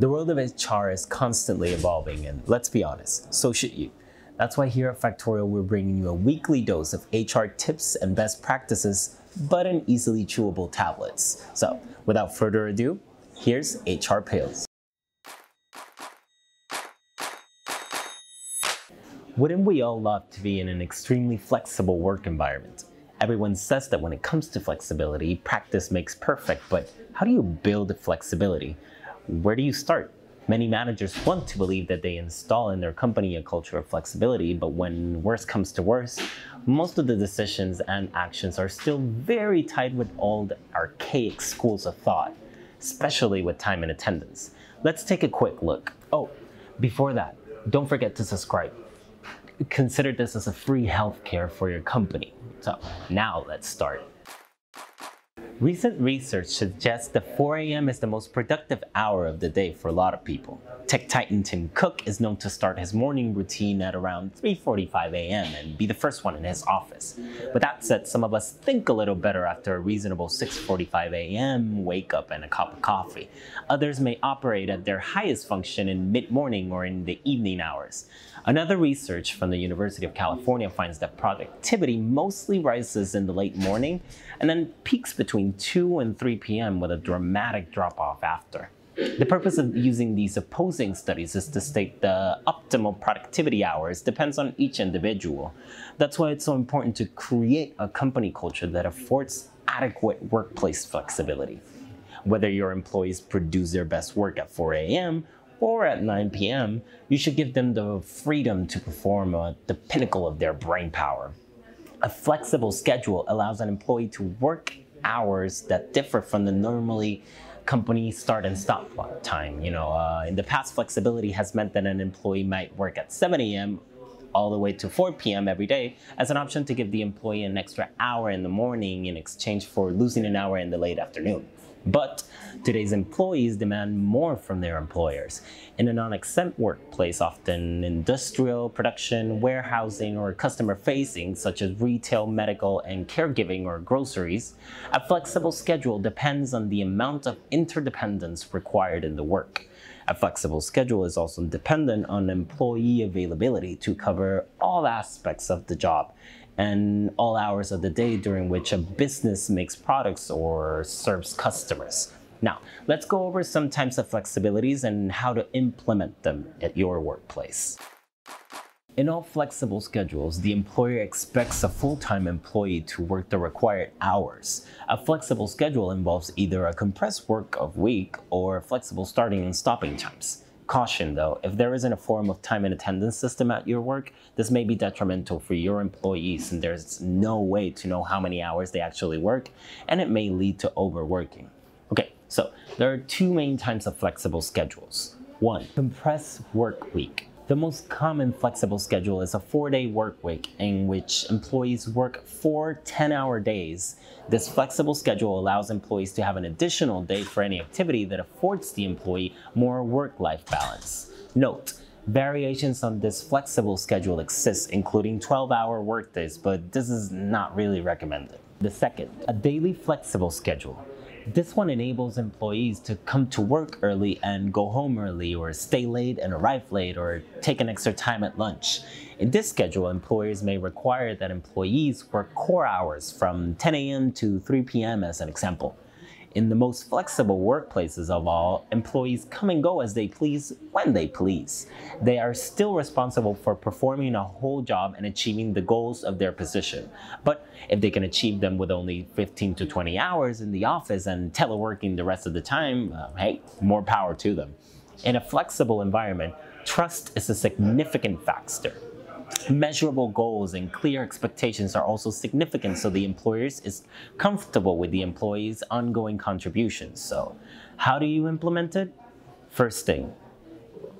The world of HR is constantly evolving, and let's be honest, so should you. That's why here at Factorial, we're bringing you a weekly dose of HR tips and best practices, but in easily chewable tablets. So, without further ado, here's HR Pills. Wouldn't we all love to be in an extremely flexible work environment? Everyone says that when it comes to flexibility, practice makes perfect, but how do you build flexibility? Where do you start? Many managers want to believe that they install in their company a culture of flexibility, but when worse comes to worse, most of the decisions and actions are still very tied with old archaic schools of thought, especially with time and attendance. Let's take a quick look. Oh, before that, don't forget to subscribe consider this as a free healthcare for your company. So now let's start. Recent research suggests that 4 a.m. is the most productive hour of the day for a lot of people. Tech titan Tim Cook is known to start his morning routine at around 3.45 a.m. and be the first one in his office. With that said, some of us think a little better after a reasonable 6.45 a.m. wake up and a cup of coffee. Others may operate at their highest function in mid-morning or in the evening hours. Another research from the University of California finds that productivity mostly rises in the late morning and then peaks between 2 and 3 p.m. with a dramatic drop off after. The purpose of using these opposing studies is to state the optimal productivity hours depends on each individual. That's why it's so important to create a company culture that affords adequate workplace flexibility. Whether your employees produce their best work at 4 a.m or at 9 p.m., you should give them the freedom to perform at the pinnacle of their brain power. A flexible schedule allows an employee to work hours that differ from the normally company start and stop time. You know, uh, in the past, flexibility has meant that an employee might work at 7 a.m. all the way to 4 p.m. every day as an option to give the employee an extra hour in the morning in exchange for losing an hour in the late afternoon. But today's employees demand more from their employers. In a non-exempt workplace, often industrial, production, warehousing, or customer facing, such as retail, medical, and caregiving or groceries, a flexible schedule depends on the amount of interdependence required in the work. A flexible schedule is also dependent on employee availability to cover all aspects of the job, and all hours of the day during which a business makes products or serves customers. Now, let's go over some types of flexibilities and how to implement them at your workplace. In all flexible schedules, the employer expects a full-time employee to work the required hours. A flexible schedule involves either a compressed work of week or flexible starting and stopping times. Caution though, if there isn't a form of time and attendance system at your work, this may be detrimental for your employees and there's no way to know how many hours they actually work and it may lead to overworking. Okay, so there are two main types of flexible schedules. One, compressed work week. The most common flexible schedule is a four-day work week in which employees work four 10-hour days. This flexible schedule allows employees to have an additional day for any activity that affords the employee more work-life balance. Note, Variations on this flexible schedule exist, including 12-hour workdays, but this is not really recommended. The second, a daily flexible schedule. This one enables employees to come to work early and go home early, or stay late and arrive late, or take an extra time at lunch. In this schedule, employers may require that employees work core hours from 10 a.m. to 3 p.m. as an example. In the most flexible workplaces of all, employees come and go as they please when they please. They are still responsible for performing a whole job and achieving the goals of their position. But if they can achieve them with only 15 to 20 hours in the office and teleworking the rest of the time, uh, hey, more power to them. In a flexible environment, trust is a significant factor measurable goals and clear expectations are also significant so the employers is comfortable with the employees ongoing contributions. So how do you implement it? First thing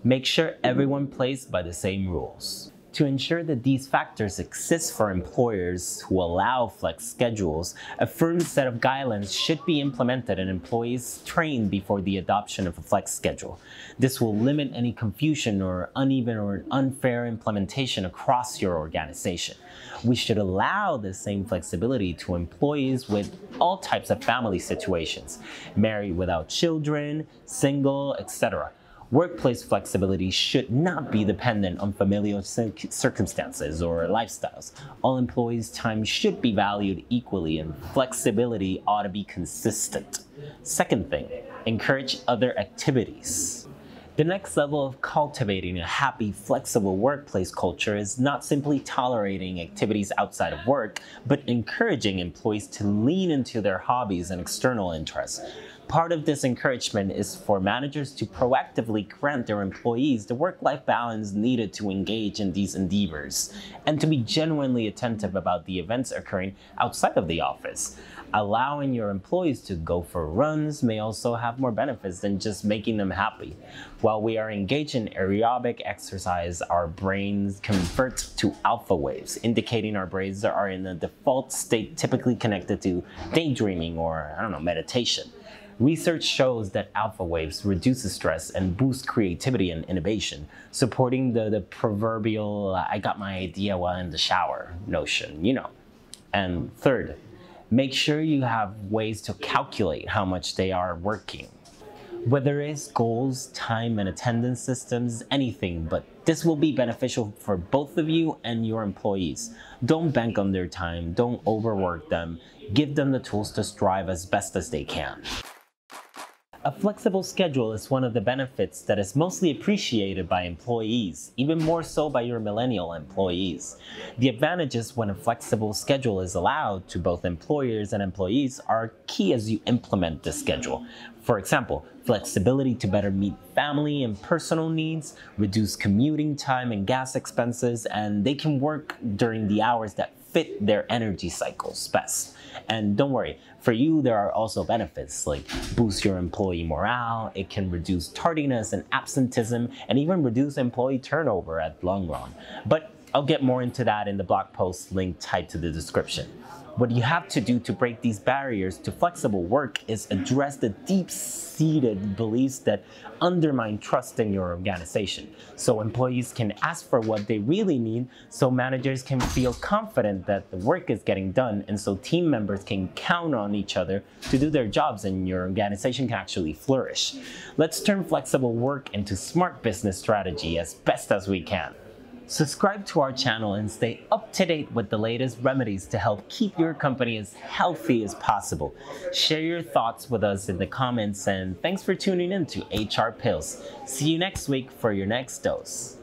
make sure everyone plays by the same rules to ensure that these factors exist for employers who allow flex schedules, a firm set of guidelines should be implemented and employees trained before the adoption of a flex schedule. This will limit any confusion or uneven or unfair implementation across your organization. We should allow the same flexibility to employees with all types of family situations, married without children, single, etc Workplace flexibility should not be dependent on familial circumstances or lifestyles. All employees' time should be valued equally and flexibility ought to be consistent. Second thing, encourage other activities. The next level of cultivating a happy, flexible workplace culture is not simply tolerating activities outside of work, but encouraging employees to lean into their hobbies and external interests. Part of this encouragement is for managers to proactively grant their employees the work-life balance needed to engage in these endeavors, and to be genuinely attentive about the events occurring outside of the office allowing your employees to go for runs may also have more benefits than just making them happy. While we are engaged in aerobic exercise, our brains convert to alpha waves, indicating our brains are in a default state typically connected to daydreaming or, I don't know, meditation. Research shows that alpha waves reduce stress and boost creativity and innovation, supporting the, the proverbial I got my idea while in the shower notion, you know. And third, make sure you have ways to calculate how much they are working. Whether it's goals, time, and attendance systems, anything, but this will be beneficial for both of you and your employees. Don't bank on their time, don't overwork them, give them the tools to strive as best as they can. A flexible schedule is one of the benefits that is mostly appreciated by employees, even more so by your millennial employees. The advantages when a flexible schedule is allowed to both employers and employees are key as you implement the schedule. For example, flexibility to better meet family and personal needs, reduce commuting time and gas expenses, and they can work during the hours that fit their energy cycles best. And don't worry, for you, there are also benefits like boost your employee morale, it can reduce tardiness and absenteeism, and even reduce employee turnover at long run. But I'll get more into that in the blog post link tied to the description. What you have to do to break these barriers to flexible work is address the deep-seated beliefs that undermine trust in your organization. So employees can ask for what they really need, so managers can feel confident that the work is getting done, and so team members can count on each other to do their jobs and your organization can actually flourish. Let's turn flexible work into smart business strategy as best as we can. Subscribe to our channel and stay up to date with the latest remedies to help keep your company as healthy as possible. Share your thoughts with us in the comments and thanks for tuning in to HR Pills. See you next week for your next dose.